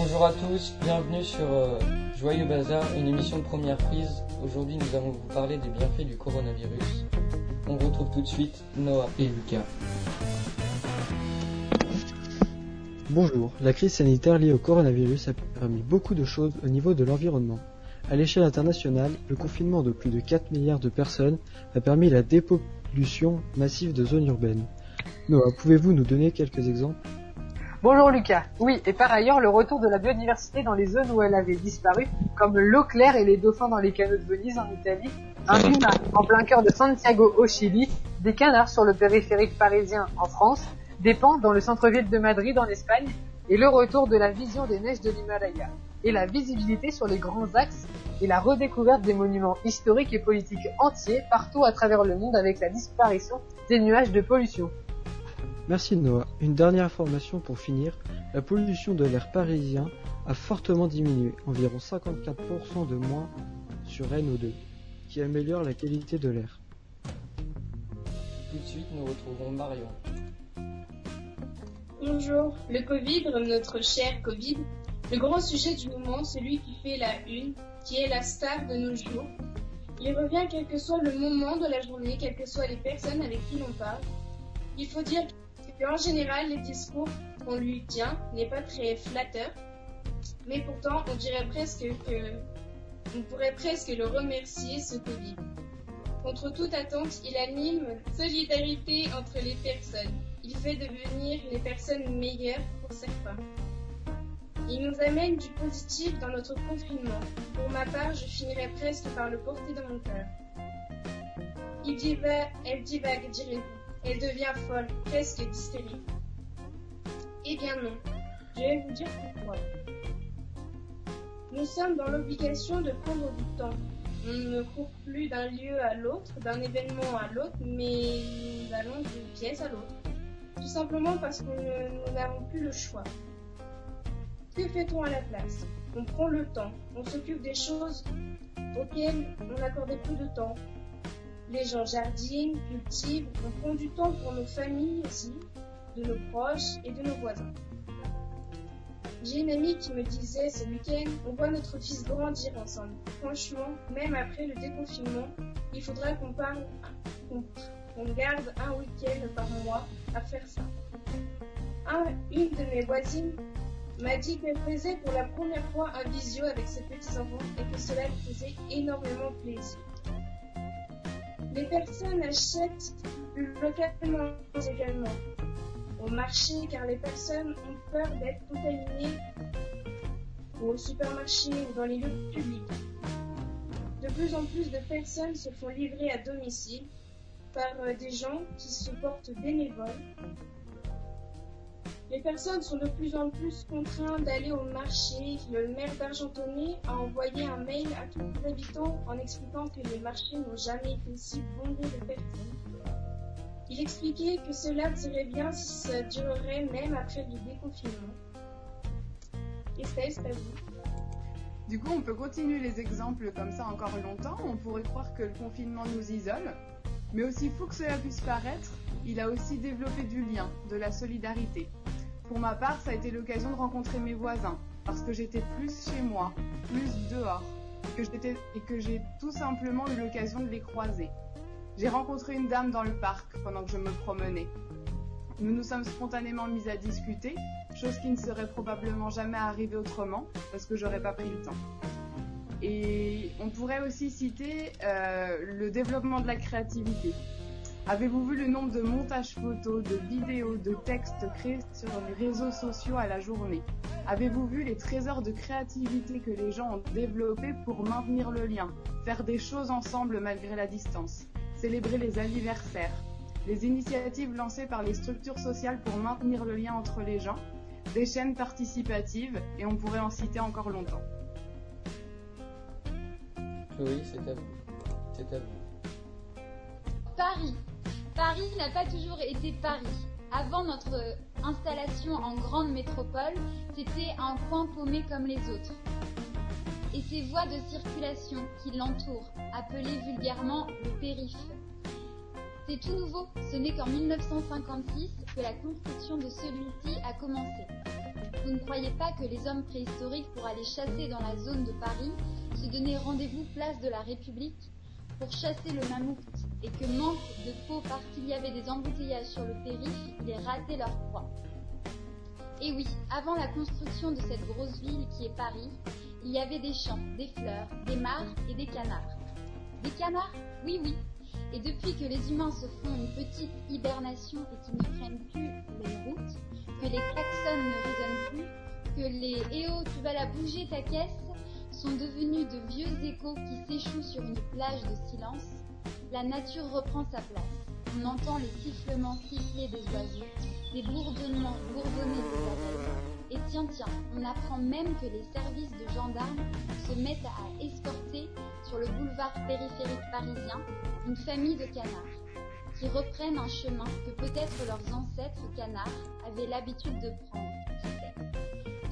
Bonjour à tous, bienvenue sur euh, Joyeux Bazar, une émission de première prise. Aujourd'hui, nous allons vous parler des bienfaits du coronavirus. On retrouve tout de suite Noah et Lucas. Bonjour, la crise sanitaire liée au coronavirus a permis beaucoup de choses au niveau de l'environnement. À l'échelle internationale, le confinement de plus de 4 milliards de personnes a permis la dépollution massive de zones urbaines. Noah, pouvez-vous nous donner quelques exemples? Bonjour Lucas. Oui, et par ailleurs, le retour de la biodiversité dans les zones où elle avait disparu, comme l'eau claire et les dauphins dans les canaux de Venise en Italie, un puma en plein cœur de Santiago au Chili, des canards sur le périphérique parisien en France, des pans dans le centre-ville de Madrid en Espagne, et le retour de la vision des neiges de l'Himalaya, et la visibilité sur les grands axes et la redécouverte des monuments historiques et politiques entiers partout à travers le monde avec la disparition des nuages de pollution. Merci Noah. Une dernière information pour finir. La pollution de l'air parisien a fortement diminué, environ 54% de moins sur NO2, qui améliore la qualité de l'air. Tout de suite, nous retrouvons Marion. Bonjour. Le Covid, notre cher Covid, le grand sujet du moment, celui qui fait la une, qui est la star de nos jours. Il revient quel que soit le moment de la journée, quelles que soient les personnes avec qui l'on parle. Il faut dire en général, les discours qu'on lui tient n'est pas très flatteur, mais pourtant, on dirait presque que, on pourrait presque le remercier ce Covid. Contre toute attente, il anime solidarité entre les personnes. Il fait devenir les personnes meilleures pour certains. Il nous amène du positif dans notre confinement. Pour ma part, je finirais presque par le porter dans mon cœur. Il elle. Elle devient folle, presque hystérique. Eh bien non, je vais vous dire pourquoi. Nous sommes dans l'obligation de prendre du temps. On ne court plus d'un lieu à l'autre, d'un événement à l'autre, mais nous allons d'une pièce à l'autre. Tout simplement parce que nous n'avons plus le choix. Que fait-on à la place? On prend le temps, on s'occupe des choses auxquelles on accordait plus de temps, les gens jardinent, cultivent, on prend du temps pour nos familles aussi, de nos proches et de nos voisins. J'ai une amie qui me disait ce week-end, on voit notre fils grandir ensemble. Franchement, même après le déconfinement, il faudra qu'on parle, qu'on garde un week-end par mois à faire ça. une de mes voisines m'a dit qu'elle faisait pour la première fois un visio avec ses petits-enfants et que cela lui faisait énormément plaisir. Les personnes achètent localement également au marché car les personnes ont peur d'être contaminées au supermarché ou dans les lieux publics. De plus en plus de personnes se font livrer à domicile par euh, des gens qui se portent bénévoles les personnes sont de plus en plus contraintes d'aller au marché. Le maire d'Argentonnay a envoyé un mail à tous les habitants en expliquant que les marchés n'ont jamais été si bondés de personnes. Il expliquait que cela serait bien si ça durerait même après le déconfinement. Estelle, c'est à vous. Du coup, on peut continuer les exemples comme ça encore longtemps. On pourrait croire que le confinement nous isole. Mais aussi fou que cela puisse paraître, il a aussi développé du lien, de la solidarité. Pour ma part, ça a été l'occasion de rencontrer mes voisins, parce que j'étais plus chez moi, plus dehors, et que j'ai tout simplement eu l'occasion de les croiser. J'ai rencontré une dame dans le parc pendant que je me promenais. Nous nous sommes spontanément mis à discuter, chose qui ne serait probablement jamais arrivée autrement, parce que j'aurais pas pris le temps. Et on pourrait aussi citer euh, le développement de la créativité. Avez-vous vu le nombre de montages photos, de vidéos, de textes créés sur les réseaux sociaux à la journée? Avez-vous vu les trésors de créativité que les gens ont développés pour maintenir le lien, faire des choses ensemble malgré la distance, célébrer les anniversaires, les initiatives lancées par les structures sociales pour maintenir le lien entre les gens, des chaînes participatives, et on pourrait en citer encore longtemps? Oui, c'est à vous. C'est à vous. Paris, Paris n'a pas toujours été Paris. Avant notre installation en grande métropole, c'était un coin paumé comme les autres. Et ces voies de circulation qui l'entourent, appelées vulgairement le périph', C'est tout nouveau, ce n'est qu'en 1956 que la construction de celui-ci a commencé. Vous ne croyez pas que les hommes préhistoriques pour aller chasser dans la zone de Paris se donnaient rendez-vous place de la République pour chasser le mammouth et que manque de peau y avait des embouteillages sur le périph', ils rataient leur proie. Et oui, avant la construction de cette grosse ville qui est Paris, il y avait des champs, des fleurs, des mares et des canards. Des canards? Oui, oui. Et depuis que les humains se font une petite hibernation et qu'ils ne prennent plus les routes, que les klaxons ne résonnent plus, que les « Eh oh, tu vas la bouger ta caisse !» sont devenus de vieux échos qui s'échouent sur une plage de silence, la nature reprend sa place. On entend les sifflements siffler des oiseaux, des bourdonnements bourdonnés des abeilles. Et tiens, tiens, on apprend même que les services de gendarmes se mettent à escorter sur le boulevard périphérique parisien une famille de canards qui reprennent un chemin que peut-être leurs ancêtres canards avaient l'habitude de prendre.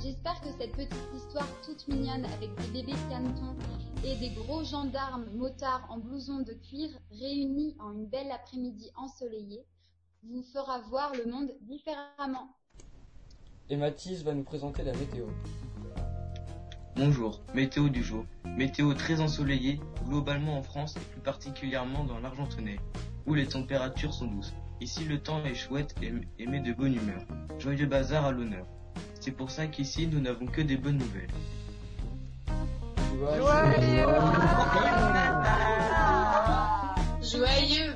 J'espère que cette petite histoire toute mignonne avec des bébés canetons et des gros gendarmes motards en blouson de cuir réunis en une belle après-midi ensoleillée vous fera voir le monde différemment. Et Mathis va nous présenter la météo. Bonjour, météo du jour. Météo très ensoleillée, globalement en France et plus particulièrement dans l'Argentonnais, où les températures sont douces. Ici le temps est chouette et, et met de bonne humeur. Joyeux bazar à l'honneur. C'est pour ça qu'ici nous n'avons que des bonnes nouvelles. Joyeux Joyeux